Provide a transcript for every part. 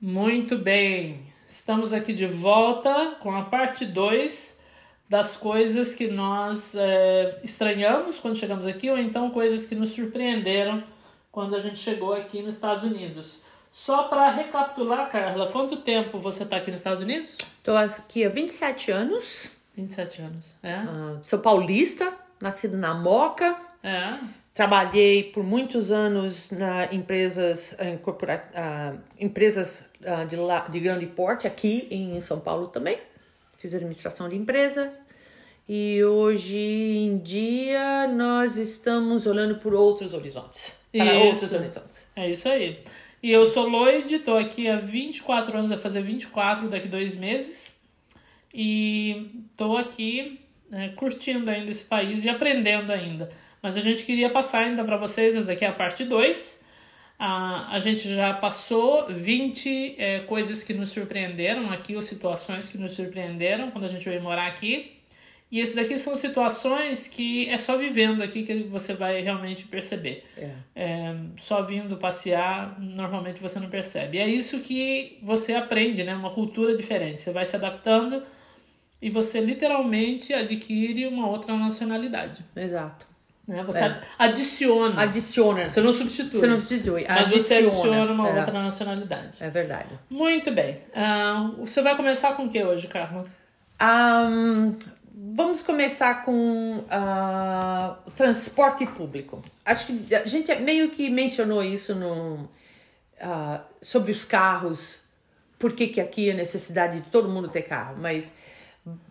Muito bem, estamos aqui de volta com a parte 2 das coisas que nós é, estranhamos quando chegamos aqui, ou então coisas que nos surpreenderam quando a gente chegou aqui nos Estados Unidos. Só para recapitular, Carla, quanto tempo você está aqui nos Estados Unidos? Estou aqui há 27 anos. 27 anos, é? Uh, sou paulista, nascido na Moca. É. Trabalhei por muitos anos na empresas, em corpora, uh, empresas uh, de, la, de grande porte aqui em São Paulo também. Fiz administração de empresa. E hoje em dia nós estamos olhando por outros horizontes. Para Isso. outros horizontes. É isso aí. E eu sou Lloyd, estou aqui há 24 anos, vai fazer 24 daqui dois meses. E estou aqui né, curtindo ainda esse país e aprendendo ainda. Mas a gente queria passar ainda para vocês, essa daqui é a parte 2. Ah, a gente já passou 20 é, coisas que nos surpreenderam aqui, ou situações que nos surpreenderam quando a gente veio morar aqui. E esse daqui são situações que é só vivendo aqui que você vai realmente perceber. É. É, só vindo passear, normalmente você não percebe. E é isso que você aprende, né? Uma cultura diferente. Você vai se adaptando e você literalmente adquire uma outra nacionalidade. Exato. Né? Você É. adiciona. Adiciona. Você não substitui. Você não substitui. Mas você adiciona uma É. outra nacionalidade. É verdade. Muito bem. Ah, você vai começar com o que hoje, Carla? Ahn, vamos começar com o transporte público. Acho que a gente meio que mencionou isso no, ah, sobre os carros, por que, que aqui a necessidade de todo mundo ter carro, mas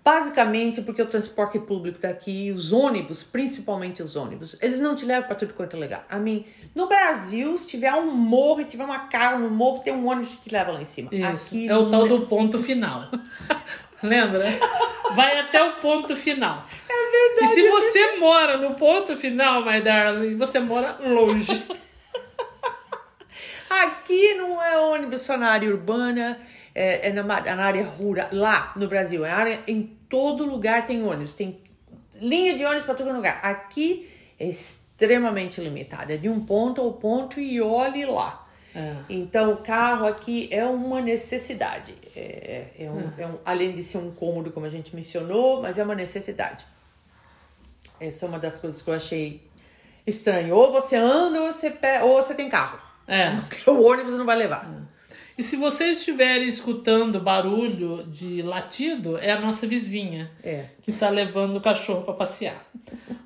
basicamente porque o transporte público daqui, os ônibus, principalmente os ônibus, eles não te levam para tudo quanto é lugar. A mim, no Brasil, se tiver um morro e tiver uma casa no morro, tem um ônibus que te leva lá em cima. Aqui é o tal não- do ponto final. Lembra? Vai até o ponto final. É verdade. E se você mora no ponto final, my darling, você mora longe. Aqui não é ônibus só na área urbana, é, é na, na área rural, lá no Brasil. É área, em todo lugar tem ônibus, tem linha de ônibus para todo lugar. Aqui é extremamente limitada, é de um ponto ao ponto e olhe lá. É. Então, o carro aqui é uma necessidade. É, é um, é um- além de ser um cômodo, como a gente mencionou, mas é uma necessidade. Essa é uma das coisas que eu achei estranho. Ou você anda ou você, pe- ou você tem carro. É. O ônibus não vai levar. E se vocês estiverem escutando barulho de latido, é a nossa vizinha É. que está levando o cachorro para passear.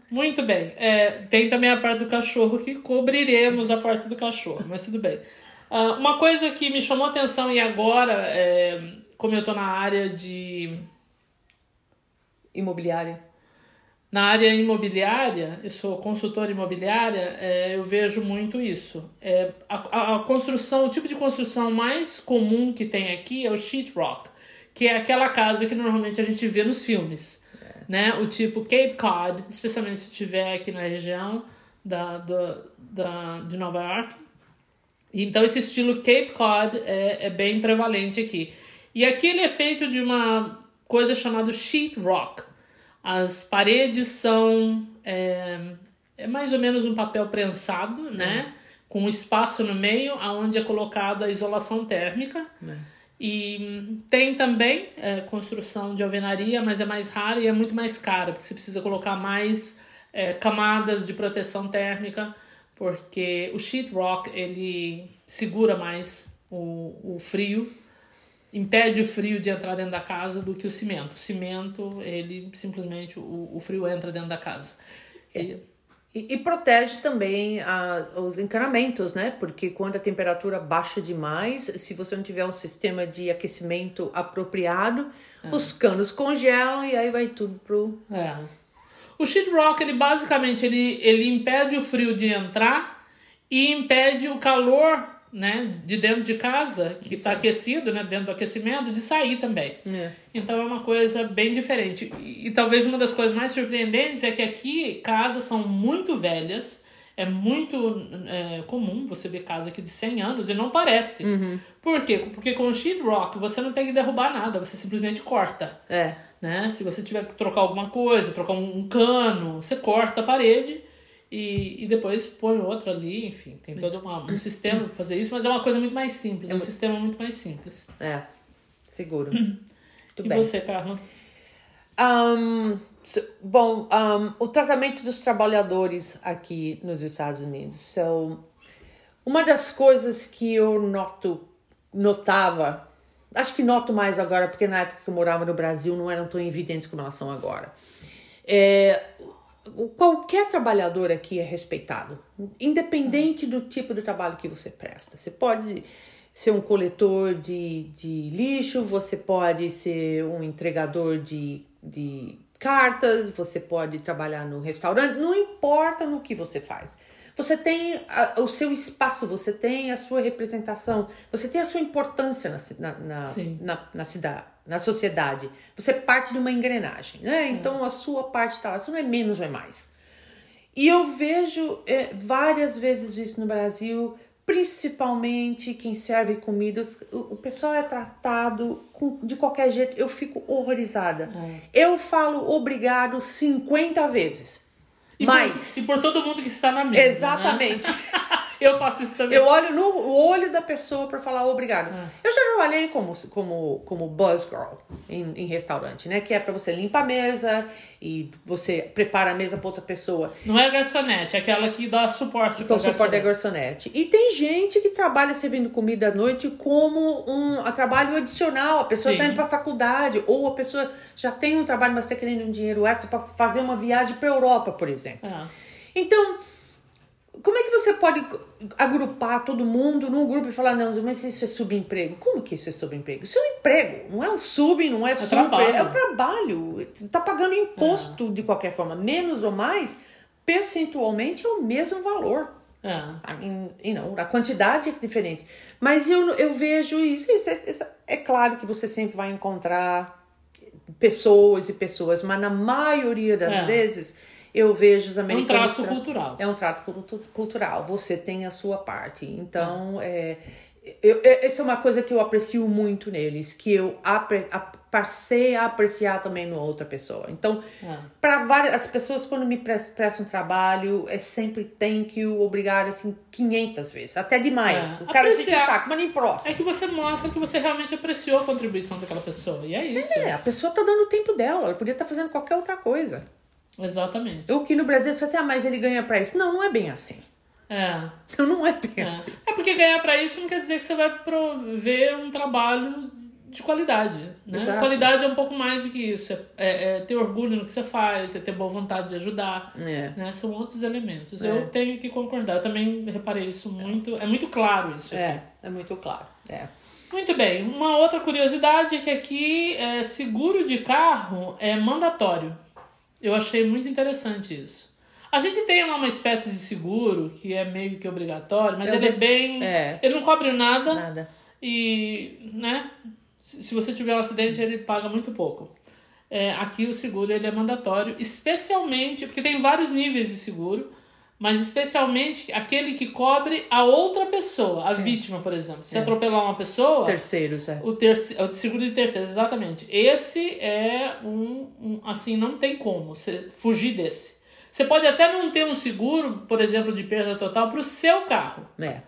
Muito bem. É, tem também a parte do cachorro que cobriremos a parte do cachorro, mas tudo bem. Ah, uma coisa que me chamou a atenção e agora, é, como eu estou na área de Imobiliária. Na área imobiliária, eu sou consultora imobiliária, é, eu vejo muito isso. É, a, a- construção, o tipo de construção mais comum que tem aqui é o sheetrock, que é aquela casa que normalmente a gente vê nos filmes. Né? O tipo Cape Cod, especialmente se estiver aqui na região da, da, da, de Nova York. Então esse estilo Cape Cod é, é bem prevalente aqui. E aqui ele é feito de uma coisa chamada sheetrock. As paredes são é, é mais ou menos um papel prensado, né? Com espaço no meio, aonde é colocada a isolação térmica. E hum, tem também é, construção de alvenaria, mas é mais raro e é muito mais caro, porque você precisa colocar mais é, camadas de proteção térmica, porque o sheetrock ele segura mais o, o frio, impede o frio de entrar dentro da casa do que o cimento. O cimento, ele simplesmente, o, o frio entra dentro da casa. E- E, e protege também a, os encanamentos, né? Porque quando a temperatura baixa demais, se você não tiver um sistema de aquecimento apropriado, os canos congelam e aí vai tudo pro. É. O sheetrock, ele basicamente ele, ele impede o frio de entrar e impede o calor, né, de dentro de casa, que está aquecido, né, dentro do aquecimento, de sair também. É. Então é uma coisa bem diferente. E, e talvez uma das coisas mais surpreendentes é que aqui casas são muito velhas. É muito é, comum você ver casa aqui de 100 anos e não parece. Por quê? Porque com o sheetrock você não tem que derrubar nada, você simplesmente corta É. né? Se você tiver que trocar alguma coisa, trocar um, um cano, você corta a parede e, e depois põe outro ali, enfim, tem todo uma, um sistema para fazer isso, mas é uma coisa muito mais simples, é um sistema muito mais simples. É, seguro. Muito E bem. você, Carla? Um, bom, um, o tratamento dos trabalhadores aqui nos Estados Unidos. So, uma das coisas que eu noto, notava, acho que noto mais agora, porque na época que eu morava no Brasil não eram tão evidentes como elas são agora. É, qualquer trabalhador aqui é respeitado, independente do tipo de trabalho que você presta. Você pode ser um coletor de, de lixo, você pode ser um entregador de, de cartas, você pode trabalhar no restaurante, não importa no que você faz. Você tem a- o seu espaço, você tem a sua representação, você tem a sua importância na, na, na, na, cidade, na sociedade. Você é parte de uma engrenagem, né? Então a sua parte está lá, você não é menos ou é mais. E eu vejo é, várias vezes isso no Brasil, principalmente quem serve comidas, o, o pessoal é tratado com- de qualquer jeito, eu fico horrorizada. Eu falo obrigado 50 vezes. E Mas, Por, e por todo mundo que está na mesa. né? Eu faço isso também. Eu olho no olho da pessoa para falar obrigado. Eu já trabalhei como, como, como buzz girl em, em restaurante, né? Que é para você limpar a mesa e você prepara a mesa para outra pessoa. Não é a garçonete, é aquela que dá suporte é pra o suporte da garçonete. garçonete. E tem gente que trabalha servindo comida à noite como um trabalho adicional. A pessoa está indo para faculdade, ou a pessoa já tem um trabalho, mas está querendo um dinheiro extra para fazer uma viagem para Europa, por exemplo. É. Então, como é que você pode agrupar todo mundo num grupo e falar, não, mas isso é subemprego? Como que isso é subemprego? Isso é um emprego, não é um sub, não é, super, trabalho. é um trabalho. Tá pagando imposto de qualquer forma, menos ou mais, percentualmente é o mesmo valor. É. You know, a quantidade é diferente. Mas eu, eu vejo isso, isso, é, isso é claro que você sempre vai encontrar pessoas e pessoas, mas na maioria das É. vezes eu vejo os É um americanos. traço tra- cultural. é um trato cultu- cultural. Você tem a sua parte. Então, é, eu, essa é uma coisa que eu aprecio muito neles, que eu apre, a- passei a apreciar também na outra pessoa. Então, É. para várias as pessoas quando me pres- prestam trabalho, é sempre thank you, obrigado, assim, 500 vezes, até demais. É. O cara se saco, mas não importa. É que você mostra que você realmente apreciou a contribuição daquela pessoa. E é isso. É, a pessoa tá dando o tempo dela, ela podia estar fazendo qualquer outra coisa. Exatamente. O que no Brasil você fala assim, ah, mas ele ganha pra isso. Não, não é bem assim. É. Não é bem É. assim. É porque ganhar pra isso não quer dizer que você vai prover um trabalho de qualidade. Né? Exato. Qualidade é um pouco mais do que isso. É, é- é ter orgulho no que você faz, é ter boa vontade de ajudar. É. Né? São outros elementos. É. Eu tenho que concordar. Eu também reparei isso muito. É muito claro isso aqui. É, é muito claro. É. Muito bem. Uma outra curiosidade é que aqui é, seguro de carro é mandatório. Eu achei muito interessante isso. A gente tem lá uma espécie de seguro que é meio que obrigatório, mas É ele é bem. é. Ele não cobre nada Nada. e, né? Se se você tiver um acidente, ele paga muito pouco. É, aqui o seguro ele é mandatório, especialmente porque tem vários níveis de seguro, mas especialmente aquele que cobre a outra pessoa, a vítima, por exemplo. Se atropelar uma pessoa, Terceiros, é. o, terce, o seguro de terceiros, exatamente. Esse é um, um- Assim, não tem como você fugir desse. Você pode até não ter um seguro, por exemplo, de perda total para o seu carro. É.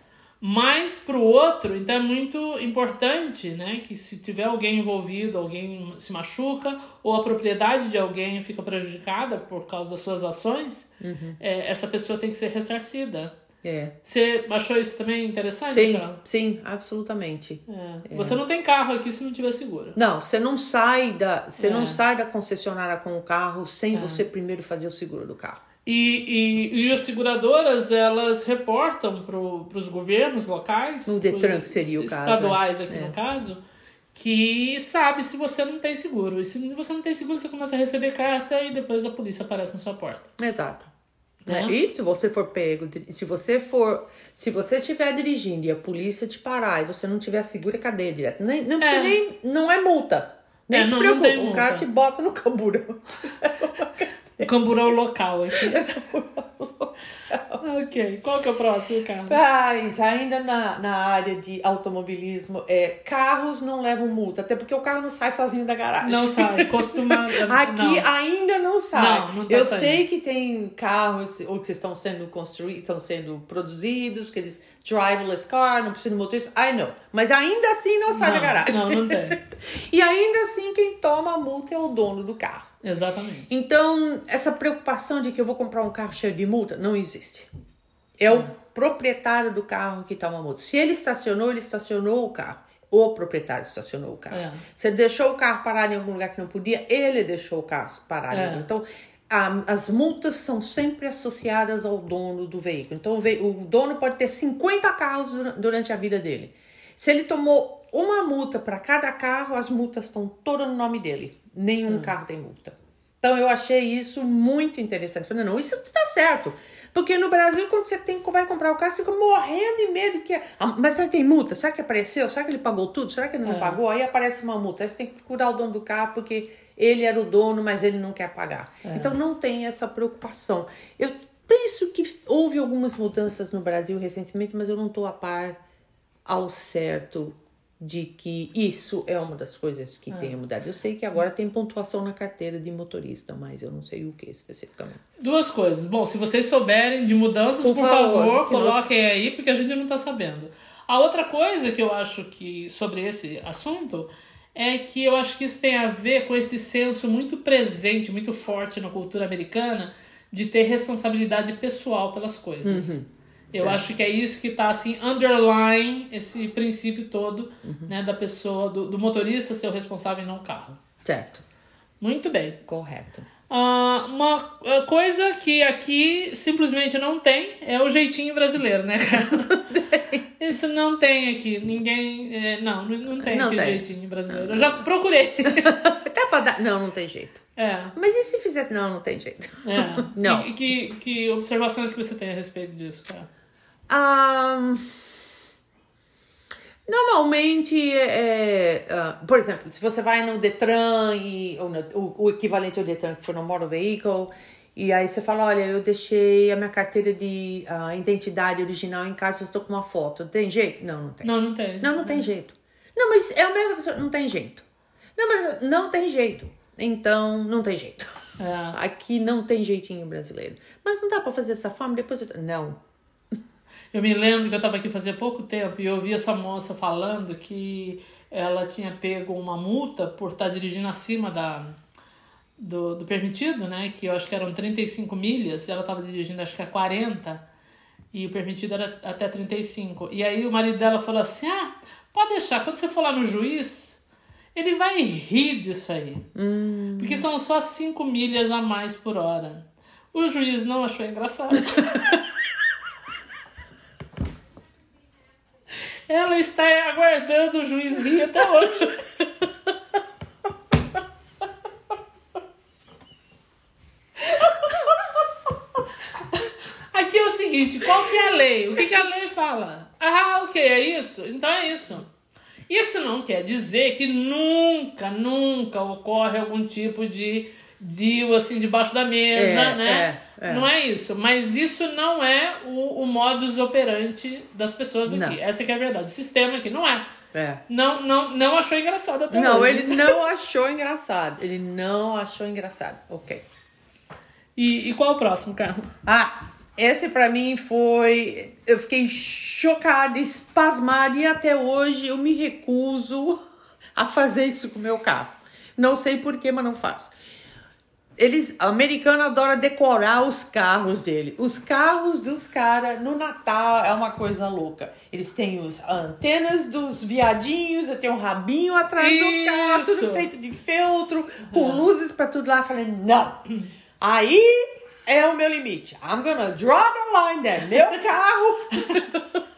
Mas para o outro, então é muito importante né, que se tiver alguém envolvido, alguém se machuca, ou a propriedade de alguém fica prejudicada por causa das suas ações, é, essa pessoa tem que ser ressarcida. É. Você achou isso também interessante? Sim, Carol? sim, absolutamente. É. Você não tem carro aqui se não tiver seguro. Não, você não sai da, você É. não sai da concessionária com o carro sem você primeiro fazer o seguro do carro. E, e, e as seguradoras, elas reportam para os governos locais, No Detran, que seria o caso, estaduais é. aqui É. no caso, que sabe se você não tem seguro. E se você não tem seguro, você começa a receber carta e depois a polícia aparece na sua porta. Exato. Né? É, E se você for pego, se você for, se você estiver dirigindo e a polícia te parar e você não tiver seguro, é cadeia direto. Nem, não, É. nem, não é multa. Nem É, se não, não preocupa, tem o cara te bota no camburão. O camburão local aqui. ok. Qual que é o próximo carro? Ah, gente, ainda na, na área de automobilismo, é, carros não levam multa, até porque o carro não sai sozinho da garagem. Não sai, costuma. Aqui não. ainda não sai. Não, não tá Eu saindo. sei que tem carros ou que estão sendo construídos, estão sendo produzidos, que eles driverless car, não precisa de motorista. I know. Mas ainda assim não sai Não, da garagem. não, não tem. e ainda assim quem toma a multa é o dono do carro. Exatamente. Então, essa preocupação de que eu vou comprar um carro cheio de multa não existe. É o proprietário do carro que toma a multa. Se ele estacionou, ele estacionou o carro. O proprietário estacionou o carro. É. Se ele deixou o carro parado em algum lugar que não podia, ele deixou o carro parado. em É. Então, a- as multas são sempre associadas ao dono do veículo. Então, o, ve- o dono pode ter 50 carros dura- durante a vida dele. Se ele tomou uma multa para cada carro, as multas estão todas no nome dele. Nenhum carro tem multa. Então eu achei isso muito interessante. Falei, não, isso está certo. Porque no Brasil, quando você tem, vai comprar o carro, você fica morrendo de medo que. Ah, mas será que tem multa? Será que apareceu? Será que ele pagou tudo? Será que ele não É. pagou? Aí aparece uma multa. Aí você tem que procurar o dono do carro porque ele era o dono, mas ele não quer pagar. Então não tem essa preocupação. Eu penso que houve algumas mudanças no Brasil recentemente, mas eu não estou a par ao certo de que isso é uma das coisas que tenha mudado. Eu sei que agora tem pontuação na carteira de motorista, mas eu não sei o que especificamente. Duas coisas. Bom, se vocês souberem de mudanças, por, Por favor, favor, que nós- coloquem aí, porque a gente não tá sabendo. A outra coisa que eu acho que sobre esse assunto é que eu acho que isso tem a ver com esse senso muito presente, muito forte na cultura americana de ter responsabilidade pessoal pelas coisas. Eu certo. acho que é isso que tá assim, underline esse princípio todo, né, da pessoa, do, do motorista ser o responsável e não o carro. Certo. Muito bem. Correto. Ah, uma ah, coisa que aqui simplesmente não tem é o jeitinho brasileiro, né, cara? Isso não tem aqui. Ninguém. é, não, não não tem Não aqui tem. jeitinho brasileiro. Eu já procurei. Até pra dar. Não, não tem jeito. é. Mas e se fizesse? Não, não tem jeito. É. Não. E, que, que observações que você tem a respeito disso, cara? Normalmente, é, ah, por exemplo, se você vai no Detran, e, ou no- o, o equivalente ao Detran que for no Motor Vehicle, e aí você fala, olha, eu deixei a minha carteira de ah, identidade original em casa, eu estou com uma foto. Tem jeito? Não, não tem. Não, não tem. Não, não tem jeito. Não, mas é a mesma pessoa, não tem jeito. Não, mas não tem jeito. Então, não tem jeito. É. Aqui não tem jeitinho brasileiro. Mas não dá pra fazer dessa forma, depois eu... Não. Eu me lembro que eu estava aqui fazia pouco tempo e eu ouvi essa moça falando que ela tinha pego uma multa por estar dirigindo acima da, do, do permitido, né? Que eu acho que eram 35 milhas, e ela estava dirigindo acho que a 40 e o permitido era até 35. E aí o marido dela falou assim: ah, pode deixar, quando você for lá no juiz, ele vai rir disso aí. Porque são só 5 milhas a mais por hora. O juiz não achou engraçado. Ela está aguardando o juiz vir até hoje. Aqui é o seguinte, qual que é a lei? O que, que a lei fala? Ah, ok, é isso? Então é isso. Isso não quer dizer que nunca, nunca ocorre algum tipo de deal assim debaixo da mesa, É, né? é, é. Não é isso. Mas isso não é o, o modus operandi das pessoas aqui. Não. Essa que é a verdade. O sistema aqui não é. É. Não, não, não achou engraçado até Não, hoje. ele não achou engraçado. Ele não achou engraçado. Ok. E, e qual o próximo carro? Ah, esse pra mim foi. Eu fiquei chocada, espasmada e até hoje eu me recuso a fazer isso com o meu carro. Não sei porquê, mas não faço. Eles, americano adora decorar os carros dele. Os carros dos caras no Natal é uma coisa louca. Eles têm os antenas dos viadinhos, eu tenho um rabinho atrás do carro, Isso. tudo feito de feltro, com luzes pra tudo lá. Eu falei, não. Aí é o meu limite. I'm gonna draw the line there. Meu carro.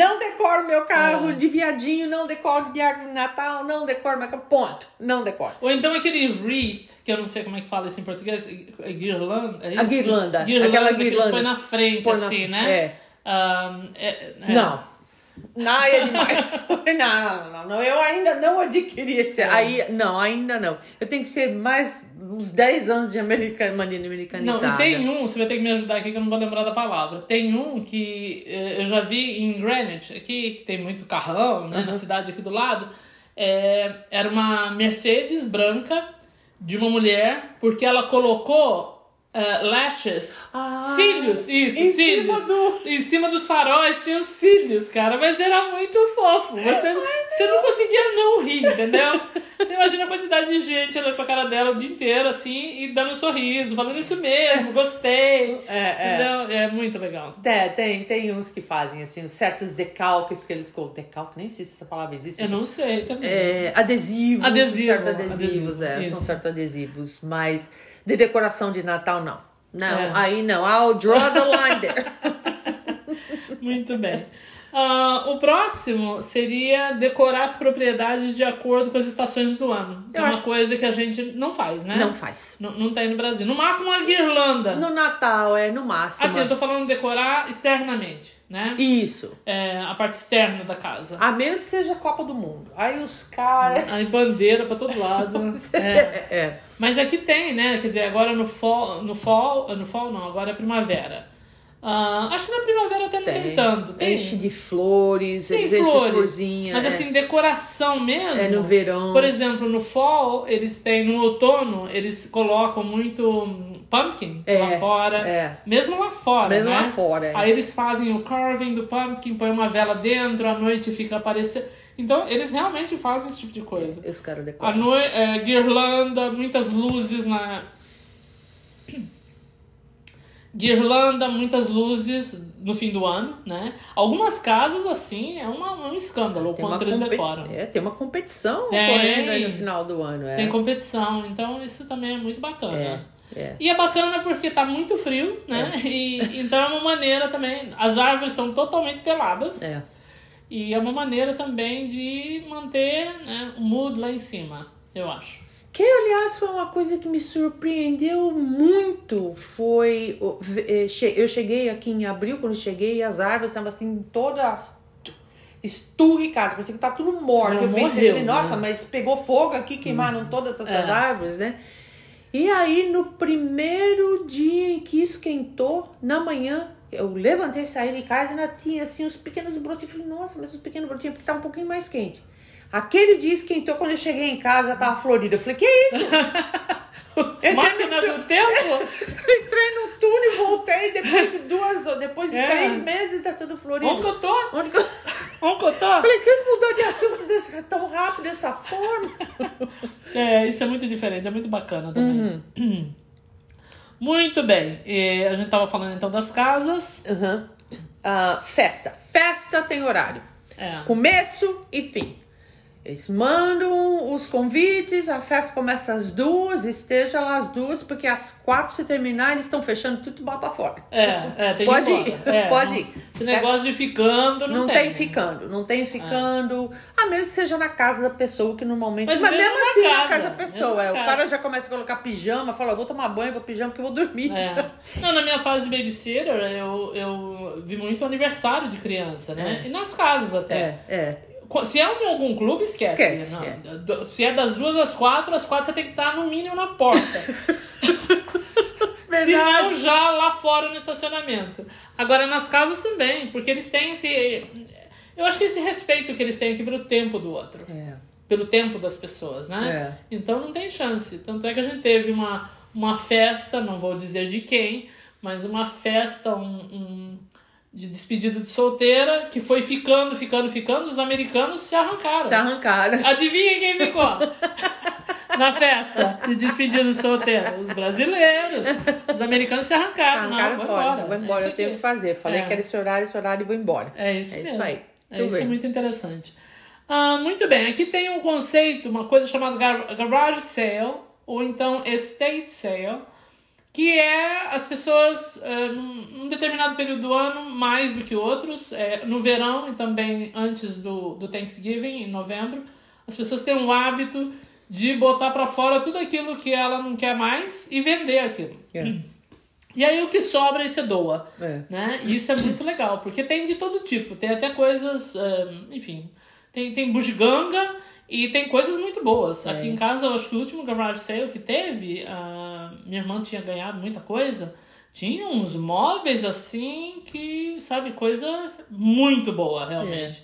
não decoro meu carro de viadinho, não decoro de árvore de Natal, não decoro meu carro. Ponto. Não decoro. Ou então aquele wreath, que eu não sei como é que fala isso em português, é guirlanda, é A isso? guirlanda, Guirlanda aquela que guirlanda. põem na frente, Põe na- assim, né? é. Ahn, é- é. Não. Não, é demais. não, não, não, não, eu ainda não adquiri esse. Aí, não, ainda não. Eu tenho que ser mais uns 10 anos de americana, maneira Não, americanizada. e tem um, você vai ter que me ajudar aqui que eu não vou lembrar da palavra. Tem um que eh, eu já vi em Greenwich, aqui, que tem muito carrão, né, na cidade aqui do lado. É, era uma Mercedes branca de uma mulher, porque ela colocou eh, lashes, Ah, cílios, isso, em cílios. cima do- Em cima dos faróis tinha cílios, cara, mas era muito fofo. Você, você não conseguia não rir, entendeu? Você imagina a quantidade de gente olhando pra cara dela o dia inteiro, assim, e dando um sorriso, falando isso mesmo, gostei. É, é. Entendeu? É muito legal. É, tem, tem uns que fazem assim, certos decalques que eles colocam. Decalque, nem sei se essa palavra existe. Eu não sei também. É, adesivos. Adesivo, certos adesivos, adesivo, é, isso. são certos adesivos, mas de decoração de Natal, não. Não, É. aí não. I'll draw the line there. Muito bem. Ah, o próximo seria decorar as propriedades de acordo com as estações do ano. É uma acho- coisa que a gente não faz, né? Não faz. Não, não tem no Brasil. No máximo uma guirlanda. No Natal, é no máximo. Assim, eu tô falando decorar externamente, né? Isso. É, a parte externa da casa. A menos que seja Copa do Mundo. Aí os caras. Aí bandeira pra todo lado. é. É. Mas aqui tem, né? Quer dizer, agora no fall, no fall, no fall não, agora é primavera. Ah, acho que na primavera até não tem, Tem. tanto. Tem, Enche de flores, tem eles enchem de flores. florzinha. mas é. assim, decoração mesmo. É no verão. Por exemplo, no fall, eles têm, no outono, eles colocam muito hum, pumpkin É, lá fora. é. Mesmo lá fora, Mesmo né? lá fora, é. Aí eles fazem o carving do pumpkin, põe uma vela dentro, à noite fica aparecendo. Então, eles realmente fazem esse tipo de coisa. Os caras decoram. noite, é, guirlanda, muitas luzes na. Guirlanda, muitas luzes no fim do ano, né? Algumas casas, assim, é uma, um escândalo o Tem quanto eles compe- decoram. é, tem uma competição Tem. ocorrendo aí no final do ano. É. Tem competição, então isso também é muito bacana. É, é. E é bacana porque tá muito frio, né? E, então é uma maneira também. As árvores estão totalmente peladas. É. E é uma maneira também de manter né, o mood lá em cima, eu acho. Que, aliás, foi uma coisa que me surpreendeu muito. Foi. eh, Eu cheguei aqui em abril, quando cheguei, as árvores estavam assim, todas esturricadas, parecia que tá tudo morto. Eu pensei, morreu, nossa, né? Mas pegou fogo aqui, queimaram todas essas É. árvores, né? E aí, no primeiro dia em que esquentou, na manhã, eu levantei, saí de casa e ainda tinha assim os pequenos brotinhos. Eu Falei, nossa, mas os pequenos brotinhos, porque tá um pouquinho mais quente. Aquele dia esquentou, quando eu cheguei em casa, já tava florida. Eu falei, que isso? Máquina do tempo? Entrei no túnel e voltei depois de duas depois de É. três meses tá tudo florido. Onde que eu tô? Onde que eu... Onde que eu tô? Falei, que mudou de assunto desse, tão rápido, dessa forma? É, isso é muito diferente, é muito bacana também. Uhum. Muito bem, e a gente tava falando então das casas. Uhum. Ah, festa. Festa tem horário. É. Começo e fim. Eles mandam os convites, a festa começa às duas, esteja lá às duas, porque às quatro se terminar, eles estão fechando tudo lá pra fora. É, é, tem Pode que ir. É, pode não- ir. Esse negócio de ficando não, Não tem. ficando, não tem ficando. A menos que seja na casa da pessoa, que normalmente. Mas Mas, mesmo mesmo assim, casa, na casa da pessoa. É, o cara já começa a colocar pijama, fala: vou tomar banho, vou pijama que eu vou dormir. É. Não, na minha fase de babysitter, eu, eu vi muito aniversário de criança, né? E nas casas até. É, é. Se é em algum clube, esquece. Esquece, Não, é. Se é das duas às quatro, às quatro você tem que estar no mínimo na porta. Se não, já lá fora no estacionamento. Agora, nas casas também, porque eles têm esse. Eu acho que esse respeito que eles têm aqui pelo tempo do outro. É. Pelo tempo das pessoas, né? É. Então não tem chance. Tanto é que a gente teve uma, uma festa, não vou dizer de quem, mas uma festa, um, um- de despedida de solteira, que foi ficando, ficando, ficando, os americanos se arrancaram. Se arrancaram. Adivinha quem ficou? Na festa de despedida de solteira? Os brasileiros. Os americanos se arrancaram. Arrancaram não, vou fora. embora. Vou É embora, isso eu tenho aqui. que fazer. Falei É. que era esse horário, esse horário e vou embora. É isso É mesmo. isso aí. É Tudo isso bem. muito interessante. Ah, muito bem, aqui tem um conceito, uma coisa chamada gar- garage sale, ou então estate sale, que é as pessoas, eh, num, num determinado período do ano, mais do que outros, eh, no verão e também antes do, do Thanksgiving, em novembro, as pessoas têm o hábito de botar para fora tudo aquilo que ela não quer mais e vender aquilo. É. E aí o que sobra você doa. É. Né? E isso é muito legal, porque tem de todo tipo. Tem até coisas, eh, enfim, tem, tem bugiganga e tem coisas muito boas. É. Aqui em casa, eu acho que o último garage sale que teve, a minha irmã tinha ganhado muita coisa. Tinha uns móveis assim que, sabe, coisa muito boa, realmente.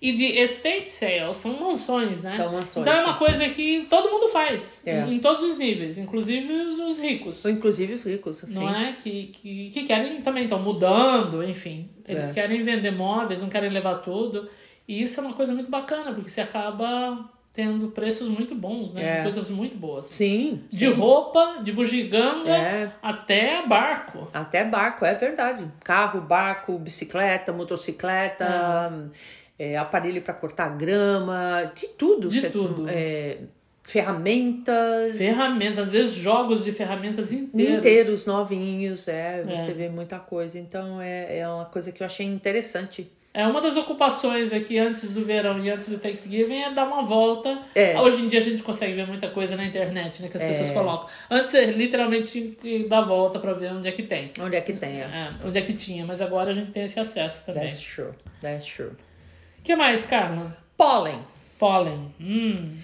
E de estate sale, são mansões, né? São mansões, Então é uma sim. coisa que todo mundo faz, É. em, em todos os níveis, inclusive os, os ricos. Inclusive os ricos, assim. Não é? Que, que, que querem também, estão mudando, enfim. Eles É. querem vender móveis, não querem levar tudo. E isso é uma coisa muito bacana, porque você acaba tendo preços muito bons, né? É. Coisas muito boas. Sim. De sim. roupa, de bugiganga, É. até barco. Até barco, é verdade. Carro, barco, bicicleta, motocicleta, é, aparelho para cortar grama, de tudo. De Cê- tudo. é, ferramentas. Ferramentas, às vezes jogos de ferramentas inteiros. Inteiros, novinhos, é, É. você vê muita coisa. Então é, é uma coisa que eu achei interessante. É uma das ocupações aqui antes do verão e antes do Thanksgiving é dar uma volta. É. Hoje em dia a gente consegue ver muita coisa na internet, né? Que as É. pessoas colocam. Antes você literalmente tinha que dar volta pra ver onde é que tem. Onde é que tem? É, onde é que tinha, mas agora a gente tem esse acesso também. That's true, that's true. O que mais, Carla? Pólen. Pólen. Hum.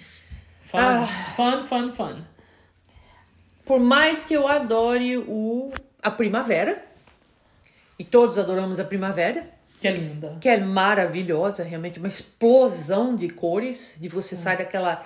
Fun, Ah. fun, fun, fun. Por mais que eu adore o, a primavera, e todos adoramos a primavera, Que é linda. que é maravilhosa, realmente uma explosão de cores, de você sair daquela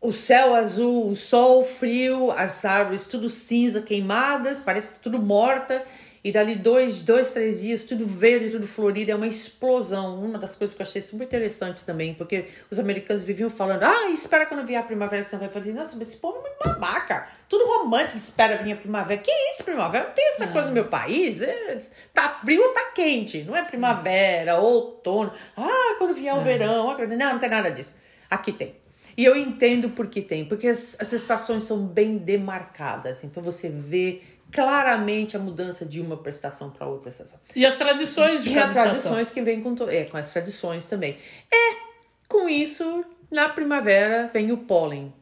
o céu azul, o sol frio, as árvores tudo cinza, queimadas, parece que tudo morta, e dali dois, dois, três dias, tudo verde, tudo florido, é uma explosão. Uma das coisas que eu achei super interessante também, porque os americanos viviam falando, ah, espera quando vier a primavera que você vai fazer. Nossa, mas esse povo é muito babaca. Tudo romântico, espera vir a primavera. Que isso, primavera? Não tem essa coisa no meu país. É, tá frio ou tá quente? Não é primavera, outono. Ah, quando vier o verão. ah, Não, não tem nada disso. Aqui tem. E eu entendo por que tem, porque as, as estações são bem demarcadas. Então você vê claramente a mudança de uma prestação para outra estação. E as tradições de E cada as tradições que vêm com, é, com as tradições também. É, com isso, na primavera vem o pólen.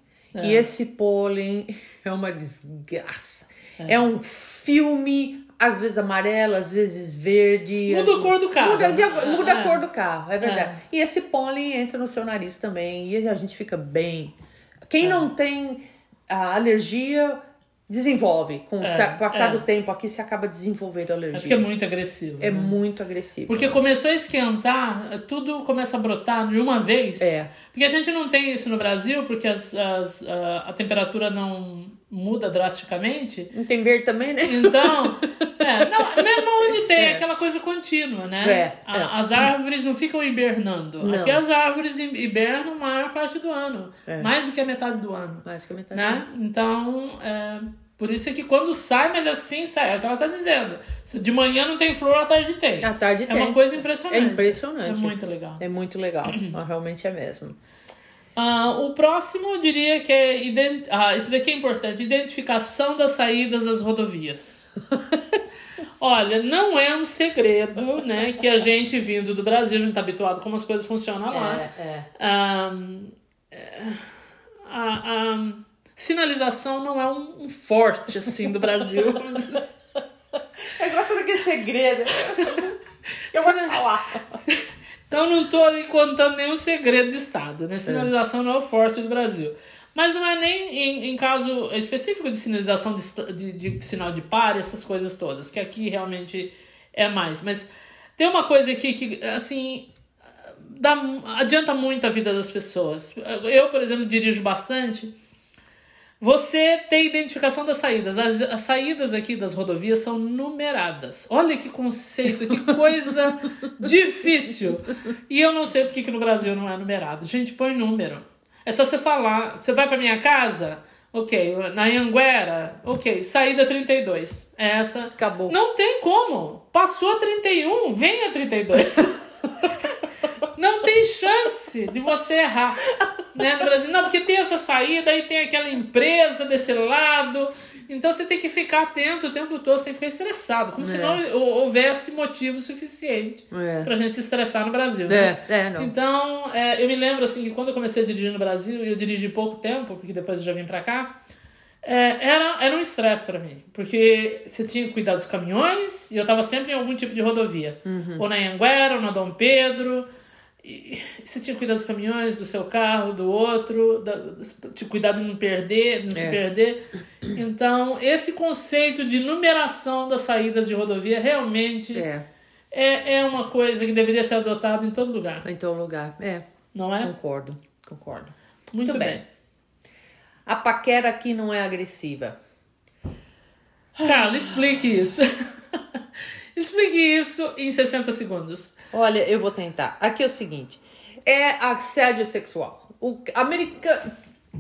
E esse pólen é uma desgraça. É, um filme, às vezes amarelo, às vezes verde. Muda às- a cor do carro, Muda, né? muda a É. cor do carro, é verdade. E esse pólen entra no seu nariz também. E a gente fica bem. Quem não tem a alergia desenvolve. Com o É, sa- passar é. do tempo aqui, você acaba desenvolvendo É alergia. porque é muito agressivo. É né? muito agressivo. Porque começou a esquentar, tudo começa a brotar de uma vez. É. Porque a gente não tem isso no Brasil, porque as, as, a, a temperatura não muda drasticamente. Não tem verde também, né? Então, é, não, mesmo onde tem aquela coisa contínua, né? É, A- é. As árvores não ficam hibernando. Não. Aqui as árvores hi- hibernam a maior parte do ano. É. Mais do que a metade do ano. Basicamente. Né? Então, é, por isso é que quando sai, mas assim sai, é o que ela tá dizendo. De manhã não tem flor, à tarde tem. À tarde é tem. uma coisa impressionante. É impressionante. É muito legal. É muito legal. Realmente é mesmo. Ah, o próximo eu diria que é. ident- Ah, esse daqui é importante: identificação das saídas das rodovias. Olha, não é um segredo, né? Que a gente vindo do Brasil, a gente tá habituado como as coisas funcionam lá. É, é. Ah, é, a, a sinalização não é um, um forte assim do Brasil. Eu gosto daquele segredo. Eu vou falar. Então não aí contando nenhum segredo de Estado, né? Sinalização não é o forte do Brasil. Mas não é nem em, em caso específico de sinalização de, de, de sinal de pare, essas coisas todas, que aqui realmente é mais. Mas tem uma coisa aqui que, assim, dá, adianta muito a vida das pessoas. Eu, por exemplo, dirijo bastante. Você tem identificação das saídas. As, as saídas aqui das rodovias são numeradas. Olha que conceito, que coisa difícil. E eu não sei por que no Brasil não é numerado. Gente, põe número. É só você falar. Você vai pra minha casa? Ok. Na Anguera? Ok. Saída 32. É essa. Acabou. Não tem como. Passou a 31, vem a 32. Não tem chance de você errar. Né, no Brasil. Não, porque tem essa saída, aí tem aquela empresa desse lado. Então você tem que ficar atento o tempo todo, você tem que ficar estressado. Como se não hou- houvesse motivo suficiente É. pra gente se estressar no Brasil. né? É, é, não. Então, é, eu me lembro assim que quando eu comecei a dirigir no Brasil, e eu dirigi pouco tempo, porque depois eu já vim pra cá, É, era, era um estresse para mim, porque você tinha que cuidar dos caminhões e eu tava sempre em algum tipo de rodovia. Ou na Anguera, ou na Dom Pedro. E você tinha que cuidar dos caminhões, do seu carro, do outro, da, de cuidar de não perder, não se É. perder. Então, esse conceito de numeração das saídas de rodovia realmente É, é, é uma coisa que deveria ser adotada em todo lugar, em todo lugar. É, não é? concordo, concordo. Muito, muito bem. bem. A paquera aqui não é agressiva. Carla, explique isso. explique isso em 60 segundos. Olha, eu vou tentar. Aqui é o seguinte: é assédio sexual. O americano,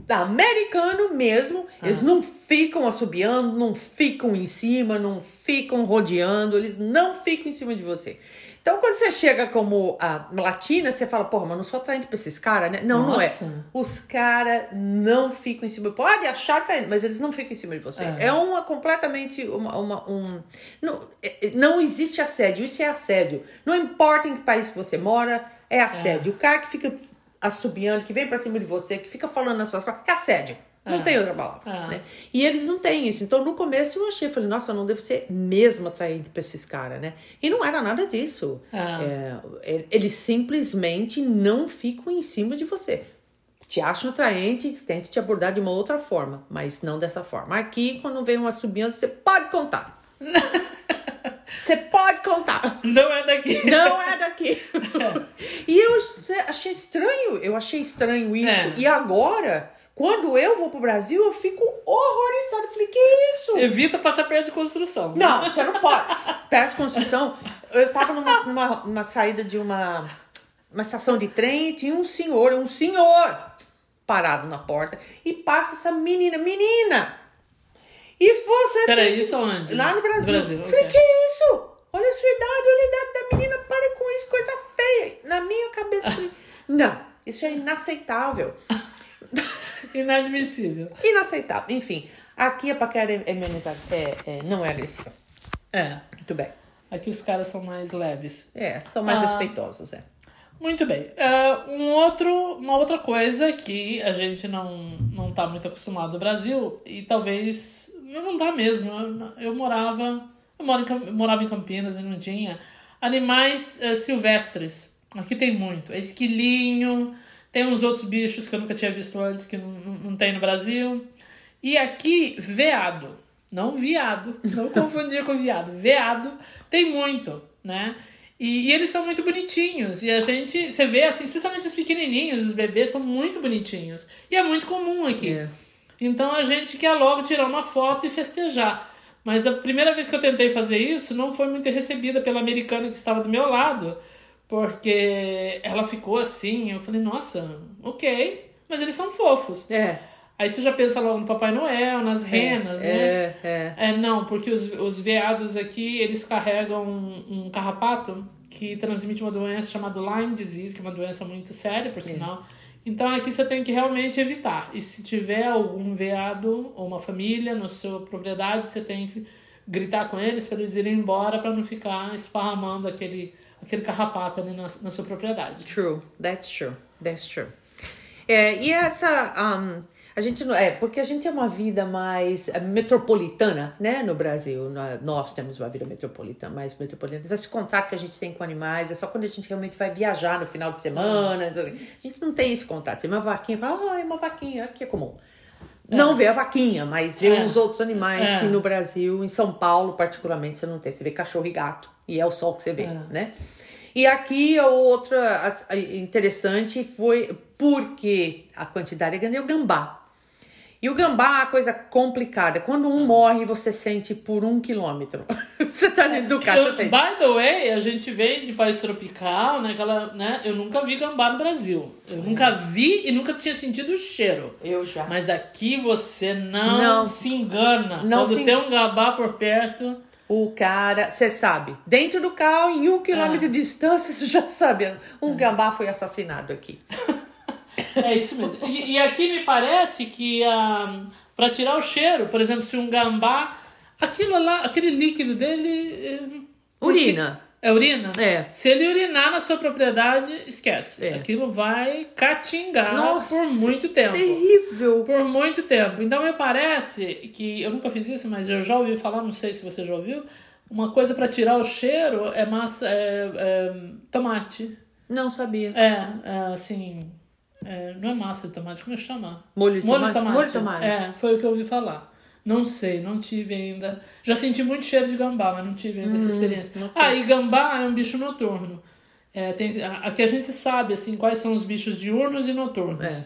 americano mesmo, eles não ficam assobiando, não ficam em cima, não ficam rodeando, eles não ficam em cima de você. Então, quando você chega como a latina, você fala, porra, mas não sou atraente pra esses caras, né? Não, não é. Nossa. Os caras não ficam em cima. Pode achar atraente, mas eles não ficam em cima de você. É. É, uma completamente. Uma, uma- um, não, é- não existe assédio, isso é assédio. Não importa em que país que você mora, é assédio. O cara que fica assobiando, que vem pra cima de você, que fica falando nas suas costas, é assédio. Não É. tem outra palavra. É. Né? E eles não têm isso. Então, no começo, eu achei, falei, nossa, eu não devo ser mesmo atraente pra esses caras, né? E não era nada disso. É. É, eles simplesmente não ficam em cima de você. Te acham atraente, tentam te abordar de uma outra forma, mas não dessa forma. Aqui, quando vem uma subindo, você pode contar. Você pode contar. Não é daqui. Não é daqui. e eu achei estranho, eu achei estranho isso. É. E agora, quando eu vou pro Brasil, eu fico horrorizada. Falei, que isso? Evita passar perto de construção. Não, você não pode. Perto de construção, eu tava numa, numa, numa saída de uma, uma estação de trem e tinha um senhor, um senhor parado na porta e passa essa menina, menina! E você. Peraí, tem isso aonde? Lá no Brasil. Brasil, Falei, que isso? Olha a sua idade, olha a idade da menina, pare com isso, coisa feia. Na minha cabeça, falei, não, isso é inaceitável. Inadmissível. Inaceitável. Enfim, aqui a paquera é, é. É, não é agressiva. É. Muito bem. Aqui os caras são mais leves. É, são mais Ah. respeitosos, é. Muito bem. É, um outro, uma outra coisa que a gente não, não tá muito acostumado no Brasil, e talvez. Não tá mesmo. Eu, eu morava. Eu, moro em, morava em Campinas e não tinha. Animais eh, silvestres. Aqui tem muito. É esquilinho, tem uns outros bichos que eu nunca tinha visto antes que não, não, tem no Brasil. E aqui, veado. Não viado. Não confundir com viado. Veado tem muito, né? E, e eles são muito bonitinhos. E a gente, você vê assim, especialmente os pequenininhos, os bebês são muito bonitinhos. E é muito comum aqui. É. Então a gente quer logo tirar uma foto e festejar. Mas a primeira vez que eu tentei fazer isso não foi muito recebida pela americana que estava do meu lado, porque ela ficou assim. Eu falei, nossa, ok, mas eles são fofos. É. Aí você já pensa logo no Papai Noel, nas renas, né? É, é. É, não, porque os, os veados aqui, eles carregam um, um carrapato que transmite uma doença chamada Lyme disease, que é uma doença muito séria, por sinal. Então aqui você tem que realmente evitar. E se tiver algum veado ou uma família na sua propriedade, você tem que gritar com eles para eles irem embora para não ficar esparramando aquele, aquele carrapato ali na, na sua propriedade. True. That's true. That's true. É, e essa. um, a gente não. É, porque a gente tem uma vida mais eh, metropolitana, né, no Brasil. Nó- Nós temos uma vida metropolitana, mais metropolitana. Então, esse contato que a gente tem com animais é só quando a gente realmente vai viajar no final de semana. A gente não tem esse contato. Você vê uma vaquinha fala, ah, é uma vaquinha, aqui é comum. Não vê a vaquinha, mas vê É. uns outros animais É. que no Brasil, em São Paulo, particularmente, você não tem. Você vê cachorro e gato. E é o sol que você vê, É. né? E aqui a outra interessante foi porque a quantidade é grande é o gambá. E o gambá é uma coisa complicada. Quando um morre, você sente por um quilômetro. você tá dentro do carro, você sente. by the way, a gente vem de país tropical, né? Aquela, né? Eu nunca vi gambá no Brasil. Eu nunca vi e nunca tinha sentido o cheiro. Eu já. Mas aqui você não, Não. se engana. Não Quando se- tem um gambá por perto. O cara, você sabe, dentro do carro, em um quilômetro de distância, você já sabe, um gambá foi assassinado aqui. É isso mesmo. E, e aqui me parece que ah, para tirar o cheiro, por exemplo, se um gambá. Aquilo lá, aquele líquido dele. eh, Urina. É urina? É. Se ele urinar na sua propriedade, esquece. É. Aquilo vai catingar Nossa, por muito tempo. Terrível. Por muito tempo. Então me parece que eu nunca fiz isso, mas eu já ouvi falar, não sei se você já ouviu, uma coisa para tirar o cheiro é massa, é, é tomate. Não sabia. É, é, assim, é, não é massa de tomate, como é que chama? Molho de Molho tomate? tomate. Molho de tomate. É, foi o que eu ouvi falar. Não sei, não tive ainda. Já senti muito cheiro de gambá, mas não tive ainda essa experiência. Ah, e gambá é um bicho noturno. É, tem, aqui a gente sabe assim quais são os bichos diurnos e noturnos. É.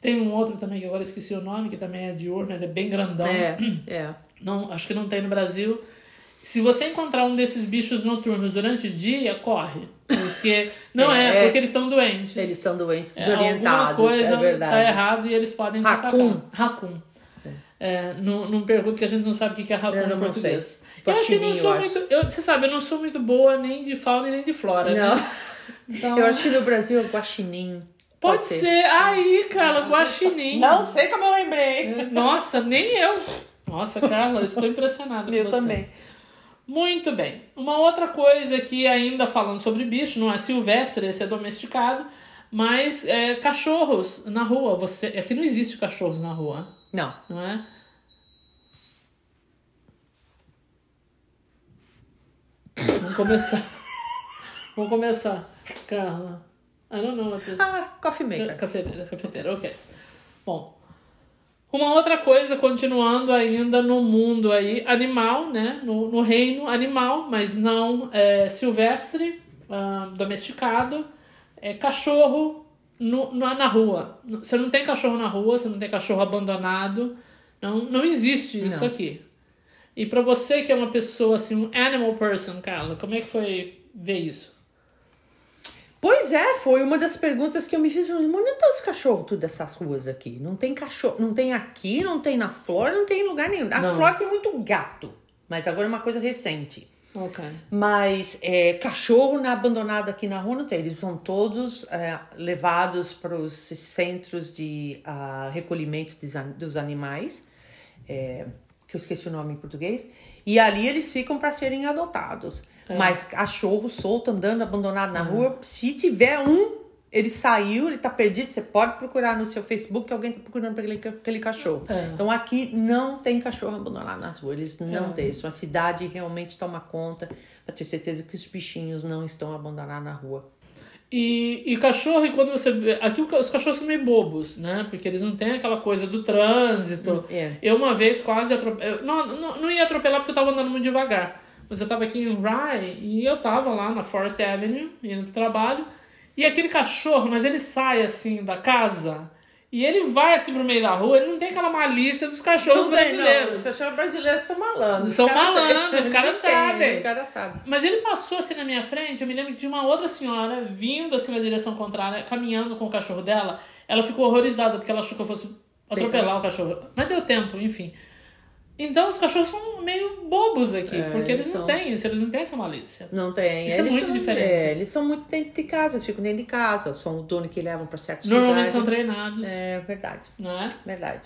Tem um outro também que agora esqueci o nome, que também é diurno, ele é bem grandão. É, é. Não, acho que não tem no Brasil. Se você encontrar um desses bichos noturnos durante o dia, corre. Porque. Não é, É, é. porque eles estão doentes. Eles estão doentes, É, desorientados. Alguma coisa é verdade. tá errado e eles podem te Raccoon. atacar. Raccoon. É, não, não pergunto que a gente não sabe o que é Eu em não português. sei. Eu assim não sou eu acho. muito. Eu, você sabe, eu não sou muito boa nem de fauna e nem de flora. Não. Né? Então, Eu acho que no Brasil é guaxinim. Pode ser. Aí, Carla, guaxinim. Não sei como eu lembrei. Nossa, nem eu. Nossa, Carla, eu estou impressionada com Eu você. também. Muito bem. Uma outra coisa que ainda falando sobre bicho, não é silvestre, esse é domesticado, mas é, cachorros na rua. Você, aqui não existe cachorros na rua, Não. não é? Vamos começar. Vamos começar. Carla. Don't know what this... Ah, coffee maker. Cafeteira, cafeteira, ok. Bom, uma outra coisa, continuando ainda no mundo aí, animal, né? No, no reino animal, mas não é, silvestre, ah, domesticado, é cachorro no, na, na rua. Você não tem cachorro na rua, você não tem cachorro abandonado, não, não existe isso Não. aqui. E pra você que é uma pessoa assim, um animal person, Carla, como é que foi ver isso? Pois é, foi uma das perguntas que eu me fiz. Mas onde estão os cachorros tudo dessas ruas aqui? Não tem cachorro, não tem aqui, não tem na Flórida, não tem em lugar nenhum. A Não. Flórida tem muito gato, mas agora é uma coisa recente. Ok. Mas é, cachorro na, abandonado aqui na rua não tem. Eles são todos é, levados para os centros de ah, recolhimento dos an- dos animais, é, que eu esqueci o nome em português, e ali eles ficam para serem adotados. Mas cachorro solto, andando abandonado na rua, se tiver um, ele saiu, ele tá perdido, você pode procurar no seu Facebook que alguém tá procurando por aquele, aquele cachorro. É. Então aqui não tem cachorro abandonado nas ruas, eles não É. deixam. A cidade realmente toma conta para ter certeza que os bichinhos não estão abandonados na rua. E, e cachorro, e quando você vê. Aqui os cachorros são meio bobos, né? Porque eles não têm aquela coisa do trânsito. É. Eu uma vez quase atropelei. Não, não, não ia atropelar porque eu tava andando muito devagar. Mas eu tava aqui em Rye e eu tava lá na Forest Avenue, indo pro trabalho. E aquele cachorro, mas ele sai assim da casa e ele vai assim pro meio da rua, ele não tem aquela malícia dos cachorros brasileiros. Os cachorros brasileiros são malandros. São malandros, os caras sabem. Os caras sabem. Mas ele passou assim na minha frente, eu me lembro tinha uma outra senhora vindo assim na direção contrária, caminhando com o cachorro dela. Ela ficou horrorizada porque ela achou que eu fosse atropelar o cachorro. Mas deu tempo, enfim. Então os cachorros são meio bobos aqui, É, porque eles eles não são. têm isso, eles não têm essa malícia. Não tem. Isso é eles muito são, diferente. é, eles são muito dentro de casa, eles ficam dentro de casa. São o dono que levam para certos Normalmente lugares. são treinados, É verdade, não é? verdade.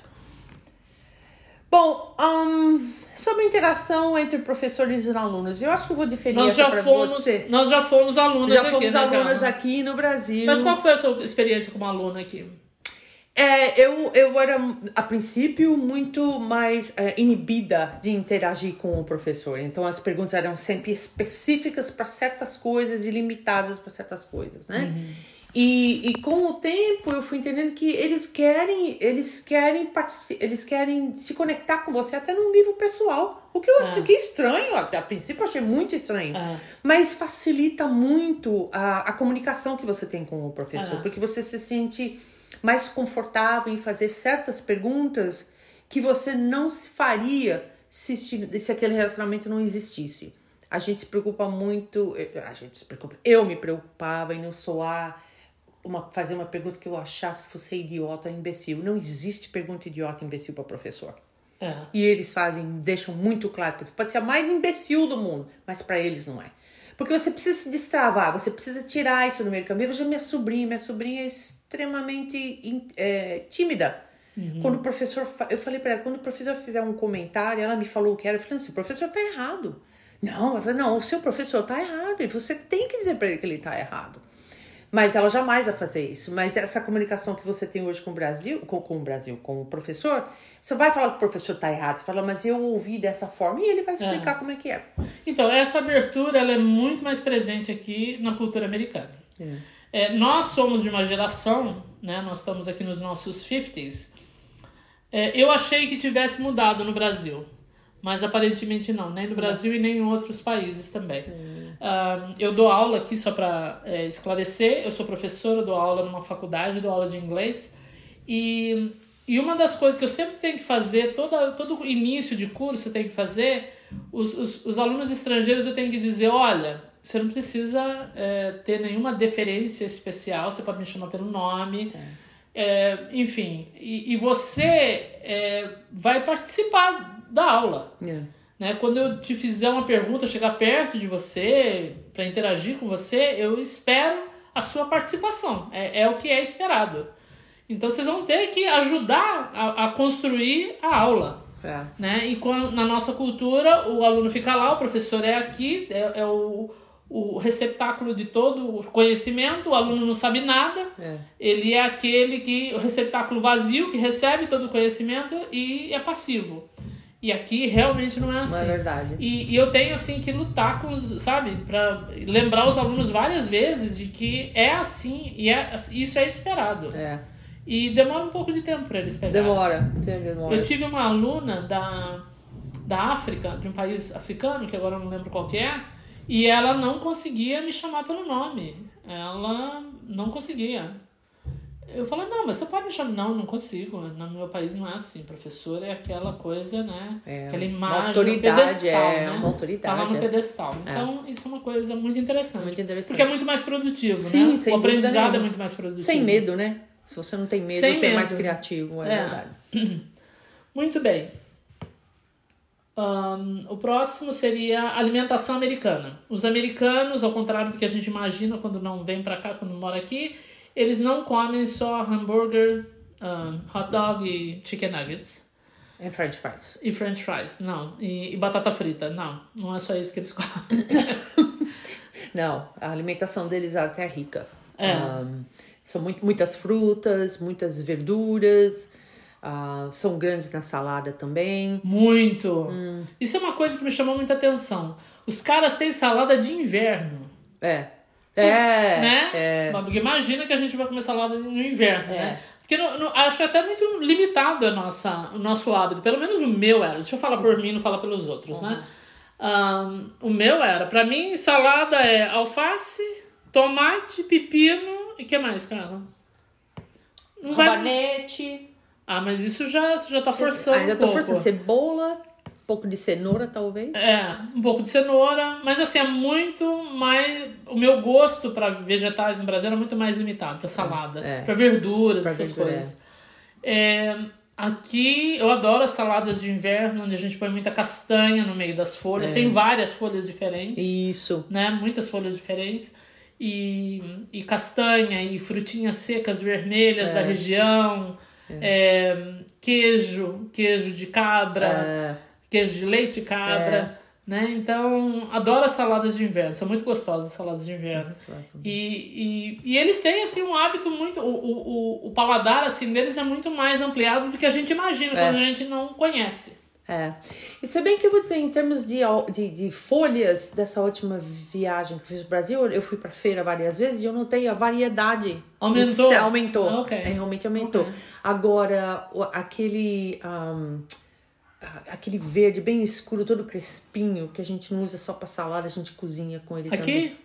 Bom, ahn, sobre a interação entre professores e alunos, eu acho que eu vou diferir Nós já, fomos, você. nós já fomos alunas Já aqui, fomos né, alunas aqui no Brasil. Mas qual foi a sua experiência como aluna aqui? É, eu, eu era, a princípio, muito mais é, inibida de interagir com o professor. Então, as perguntas eram sempre específicas para certas coisas e limitadas para certas coisas, né? E, e com o tempo eu fui entendendo que eles querem, eles querem eles querem se conectar com você até num nível pessoal. O que eu acho Ah. que é estranho, a, a princípio eu achei muito estranho. Ah. Mas facilita muito a, a comunicação que você tem com o professor, Ah. porque você se sente mais confortável em fazer certas perguntas que você não se faria se, se, aquele relacionamento não existisse. A gente se preocupa muito, eh, a gente se preocupa, eu me preocupava em não soar uma, fazer uma pergunta que eu achasse que fosse idiota, imbecil. Não existe pergunta idiota, imbecil para professor. É. E eles fazem, deixam muito claro, você pode ser a mais imbecil do mundo, mas para eles não é. Porque você precisa se destravar, você precisa tirar isso no meio do caminho. Veja minha sobrinha, minha sobrinha é extremamente é, tímida. Quando o professor, eu falei para ela, quando o professor fizer um comentário, ela me falou o que era, eu falei, assim, o professor tá errado. Não, mas não, o seu professor tá errado e você tem que dizer para ele que ele tá errado. Mas ela jamais vai fazer isso. Mas essa comunicação que você tem hoje com o Brasil, com, com o Brasil, com o professor, você vai falar que o professor tá errado. Você fala, mas eu ouvi dessa forma e ele vai explicar como é que é. Então, essa abertura ela é muito mais presente aqui na cultura americana. É, nós somos de uma geração, né? Nós estamos aqui nos nossos 50s. É, eu achei que tivesse mudado no Brasil, mas aparentemente não, nem no Brasil e nem em outros países também. Ah, eu dou aula aqui só para é, esclarecer. Eu sou professora, dou aula numa faculdade, dou aula de inglês e e uma das coisas que eu sempre tenho que fazer, toda, todo início de curso eu tenho que fazer, os, os, os alunos estrangeiros eu tenho que dizer, olha, você não precisa é, ter nenhuma deferência especial, você pode me chamar pelo nome. É, enfim, e, e você é, vai participar da aula. É. Né? Quando eu te fizer uma pergunta, chegar perto de você, para interagir com você, eu espero a sua participação. É, é o que é esperado. Então vocês vão ter que ajudar a, a construir a aula. É. Né? E com, na nossa cultura, o aluno fica lá, o professor é aqui, é, é o, o receptáculo de todo o conhecimento, o aluno não sabe nada, É. ele é aquele que, o receptáculo vazio, que recebe todo o conhecimento e é passivo. E aqui realmente não é assim. Não é verdade. E, e eu tenho assim que lutar com, os, sabe, para lembrar os alunos várias vezes de que é assim e é, isso é esperado. É. E demora um pouco de tempo para eles pegarem. Demora. Demora. Eu tive uma aluna da, da África, de um país africano, que agora eu não lembro qual que é, e ela não conseguia me chamar pelo nome. Ela não conseguia. Eu falei, não, mas você pode me chamar. Não, não consigo. No meu país não é assim. Professor é aquela coisa, né? É, aquela uma imagem, autoridade, um pedestal, é, né? uma autoridade, Tá lá no é. pedestal. Então, isso é uma coisa muito interessante. Muito interessante. Porque é muito mais produtivo, Sim, né? sem o aprendizado é muito mais produtivo. Sem medo, né? Se você não tem medo, Sem você é mais medo. criativo, é, É. verdade. Muito bem. Ahn, o próximo seria alimentação americana. Os americanos, ao contrário do que a gente imagina quando não vem pra cá, quando mora aqui, eles não comem só hambúrguer, ahn, hot dog e chicken nuggets. É French fries. E french fries, não. E, e batata frita, não. Não é só isso que eles comem. Não, a alimentação deles é até rica. É. Ahn, são muito, muitas frutas, muitas verduras, ah, são grandes na salada também. Muito. Isso é uma coisa que me chamou muita atenção. Os caras têm salada de inverno. É. É. né? é. Porque imagina que a gente vai comer salada no inverno, É. né? Porque no, no- acho até muito limitado a nossa, o nosso hábito. Pelo menos o meu era. Deixa eu falar por mim, não falar pelos outros, né? Ahn, o meu era. Pra mim, salada é alface, tomate, pepino e o que mais, cara? Não vai... Rabanete. Ah, mas isso já, isso já tá forçando Ainda um tô pouco. forçando cebola, um pouco de cenoura, talvez. É, um pouco de cenoura, mas assim, é muito mais. O meu gosto para vegetais no Brasil era muito mais limitado, para salada, É. para verduras, Pra essas verdura, coisas. É, aqui eu adoro as saladas de inverno, onde a gente põe muita castanha no meio das folhas. Tem várias folhas diferentes, Isso. né? Muitas folhas diferentes. E, e castanha e frutinhas secas vermelhas da região. É, queijo, queijo de cabra É, queijo de leite de cabra, né? Então, adoro as saladas de inverno, são muito gostosas as saladas de inverno. E, e, e eles têm, assim, um hábito muito... O, o, o- paladar, assim, deles é muito mais ampliado do que a gente imagina quando a gente não conhece. É. E se bem que eu vou dizer, em termos de, de, de folhas dessa última viagem que eu fiz no Brasil, eu fui pra feira várias vezes e eu notei a variedade. Aumentou? Isso, aumentou. Ah, ok. É, realmente aumentou. Ok. Agora, aquele. a- aquele verde bem escuro, todo crespinho, que a gente não usa só pra salada, a gente cozinha com ele também. Aqui,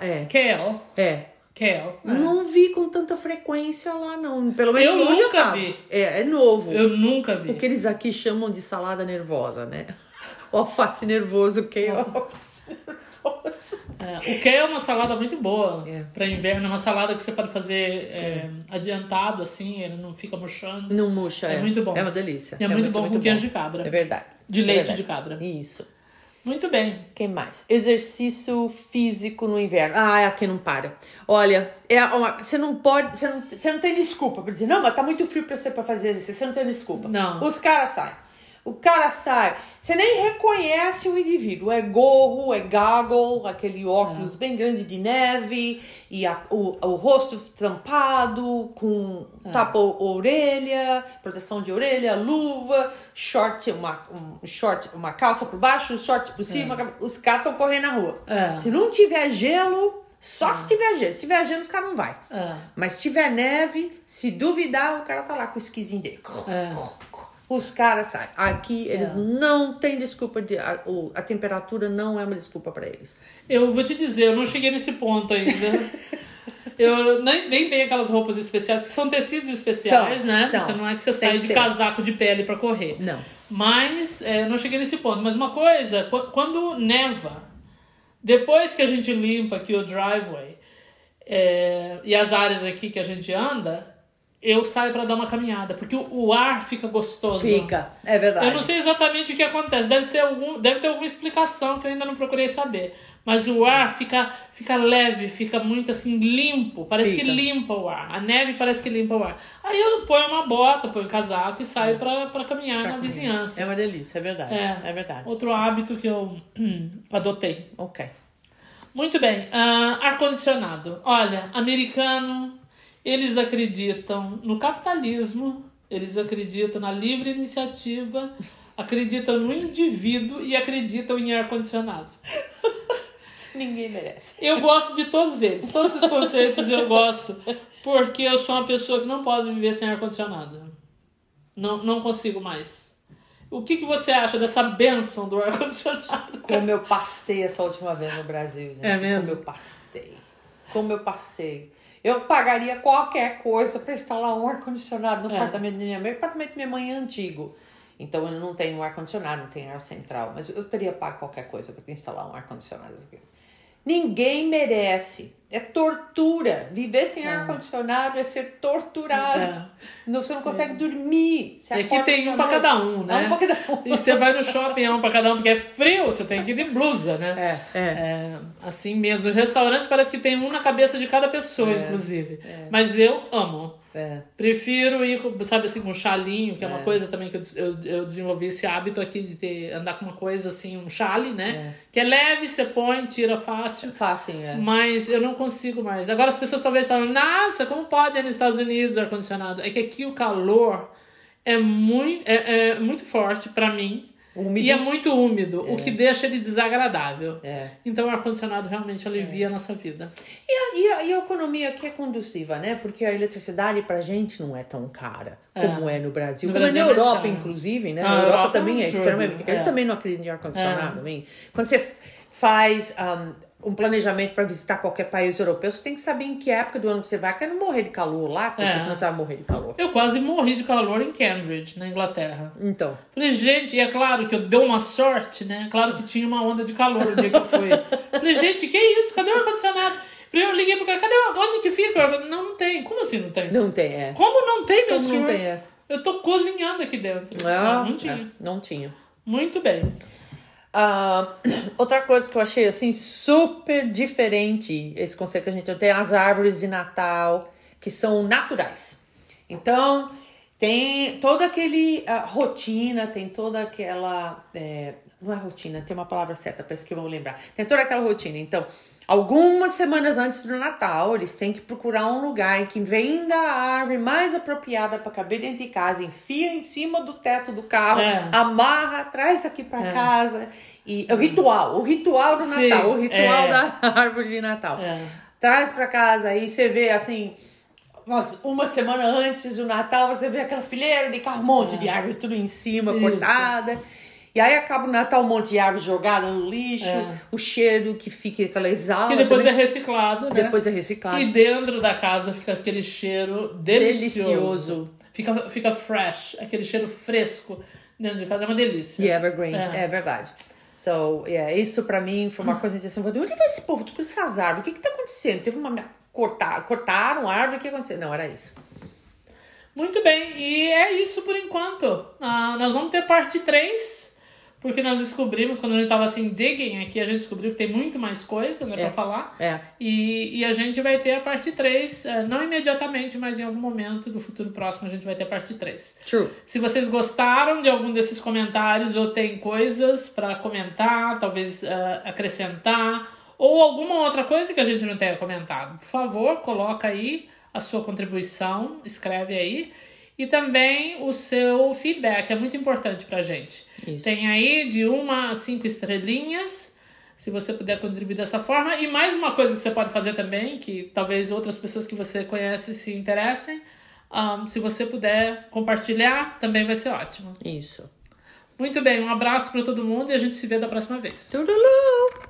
É. kale, É. kale. Não vi com tanta frequência lá, não. Pelo menos Eu nunca vi. É, é novo. Eu nunca vi. O que eles aqui chamam de salada nervosa, né? O alface nervoso, que é o alface nervoso. É, o kale é uma salada muito boa É. para inverno, é uma salada que você pode fazer é, adiantado, assim, ele não fica murchando. Não murcha, É é. muito bom. É uma delícia. E é muito bom com queijo de cabra. É verdade. De É leite verdade. de cabra. Isso. Muito bem. Quem mais? Exercício físico no inverno. Ah, aqui não para. Olha, é uma, você não pode, você não, você não tem desculpa pra dizer, não, mas tá muito frio pra você pra fazer exercício. Você não tem desculpa. Não. Os caras saem. O cara sai, você nem reconhece o indivíduo. É gorro, é goggle, aquele óculos bem grande de neve, e a- o, o rosto tampado, com tapa a orelha, proteção de orelha, luva, short, uma, um short, uma calça por baixo, short por cima. Os caras estão correndo na rua. É. Se não tiver gelo, só se tiver gelo. Se tiver gelo, o cara não vai. É. Mas se tiver neve, se duvidar, o cara tá lá com o esquisinho dele. É. Os caras saem. Aqui eles É. não têm desculpa de. A, a temperatura não é uma desculpa pra eles. Eu vou te dizer, eu não cheguei nesse ponto ainda. eu nem, nem tenho aquelas roupas especiais, que são tecidos especiais, São, né? são. Você não é que você Tem sai que de ser. casaco de pele pra correr. Não. Mas é, eu não cheguei nesse ponto. Mas uma coisa, qu- quando neva, depois que a gente limpa aqui o driveway é, e as áreas aqui que a gente anda, eu saio pra dar uma caminhada, porque o, o ar fica gostoso. Fica, é verdade. Eu não sei exatamente o que acontece. Deve, ser algum, deve ter alguma explicação que eu ainda não procurei saber. Mas o ar fica, fica leve, fica muito assim, limpo. Parece que Fica. limpa o ar. A neve parece que limpa o ar. Aí eu ponho uma bota, ponho um casaco e saio pra, pra caminhar na vizinhança. É uma delícia, é verdade. É. É, verdade. Outro hábito que eu adotei. Ok. Muito bem. ah, ar-condicionado. Olha, americano, eles acreditam no capitalismo, eles acreditam na livre iniciativa, acreditam no indivíduo e acreditam em ar-condicionado. Ninguém merece. Eu gosto de todos eles. Todos esses conceitos eu gosto. Porque eu sou uma pessoa que não pode viver sem ar-condicionado. Não, não consigo mais. O que, que você acha dessa benção do ar-condicionado? Como eu pastei essa última vez no Brasil, gente. É mesmo? Como eu pastei. Como eu pastei. Eu pagaria qualquer coisa pra instalar um ar-condicionado no É. apartamento da minha mãe. O apartamento da minha mãe é antigo. Então eu não tenho um ar-condicionado, não tem ar central. Mas eu teria pago qualquer coisa pra instalar um ar-condicionado. Ninguém merece. É tortura. Viver sem ar-condicionado é ser torturado. É. Não, você não consegue dormir. Você É que tem um noite. cada um, né? É um pra cada um. E você vai no shopping, é um pra cada um, porque é frio, você tem que ir de blusa, né? É, é. É, assim mesmo. Restaurantes parece que tem um na cabeça de cada pessoa, inclusive. Mas eu amo. É. Prefiro ir, sabe assim, com um chalinho, que é, uma É. coisa também que eu, eu, eu desenvolvi esse hábito aqui de ter, andar com uma coisa assim, um chale, né? Que é leve, você põe, tira fácil. Fácil, é. Mas eu não consigo mais. Agora as pessoas talvez falam, nossa, como pode ir nos Estados Unidos ar-condicionado? É que aqui o calor é muito, é, é muito forte pra mim. Úmido. E é muito úmido, o que deixa ele desagradável. É. Então o ar-condicionado realmente alivia a nossa vida. E a, e, a, e a economia que é conduciva, né? Porque a eletricidade pra gente não é tão cara como é, no Brasil. No como Brasil é é na Europa, inclusive, né? Ah, a a Europa, Europa é também é extremamente. Eles É. também não acreditam em ar-condicionado. Quando você faz um, um planejamento para visitar qualquer país europeu, você tem que saber em que época do ano você vai, para não morrer de calor lá, porque É. senão você vai morrer de calor. Eu quase morri de calor em Cambridge, na Inglaterra. Então, Falei, gente, e é claro que eu dei uma sorte, né? Claro que tinha uma onda de calor o dia que eu fui. Falei, gente, que isso? Cadê o ar-condicionado? Primeiro eu liguei pro cara, cadê o... Onde que fica? Não, não tem. Como assim não tem? não tem, é. Como não tem, meu Como não senhor? tem, é. Eu tô cozinhando aqui dentro. Ah, não, não tinha. é, não tinha. Muito bem. Ah, outra coisa que eu achei assim super diferente, esse conceito que a gente tem, as árvores de Natal que são naturais. Então, tem toda aquele ah, rotina, tem toda aquela. é, não é rotina, tem uma palavra certa, parece que vou lembrar. Tem toda aquela rotina. Então, algumas semanas antes do Natal, eles têm que procurar um lugar em que venda a árvore mais apropriada para caber dentro de casa, enfia em cima do teto do carro, É. amarra, traz aqui para casa. E o ritual, o ritual do Sim, Natal, o ritual é. da árvore de Natal. É. Traz para casa aí você vê assim, umas, uma semana antes do Natal, você vê aquela fileira de carro, um monte de árvore tudo em cima, Isso. cortada. E aí acaba o Natal, um monte de árvore jogada no lixo, É. o cheiro que fica aquela exala. Que depois é também. reciclado, né? Depois é reciclado. E dentro da casa fica aquele cheiro delicioso. Delicioso. Fica, fica fresh, aquele cheiro fresco dentro de casa é uma delícia. E evergreen, É. é, verdade. So, yeah, isso pra mim foi uma coisa assim, onde vai esse povo, tudo essas árvores, o que que tá acontecendo? Teve uma, cortar, cortaram a árvore, o que aconteceu? Não, era isso. Muito bem, e é isso por enquanto. Ah, nós vamos ter parte 3, porque nós descobrimos, quando a gente tava assim, digging aqui, a gente descobriu que tem muito mais coisa, né, É. pra falar. É. E, e a gente vai ter a parte 3, eh, não imediatamente, mas em algum momento do futuro próximo a gente vai ter a parte 3. True. Se vocês gostaram de algum desses comentários ou tem coisas para comentar, talvez eh, acrescentar, ou alguma outra coisa que a gente não tenha comentado, por favor, coloca aí a sua contribuição, escreve aí. E também o seu feedback, é muito importante pra gente. Isso. Tem aí de uma a cinco estrelinhas, se você puder contribuir dessa forma. E mais uma coisa que você pode fazer também, que talvez outras pessoas que você conhece se interessem, ahn, se você puder compartilhar, também vai ser ótimo. Isso. Muito bem, um abraço para todo mundo e a gente se vê da próxima vez. Tudulu!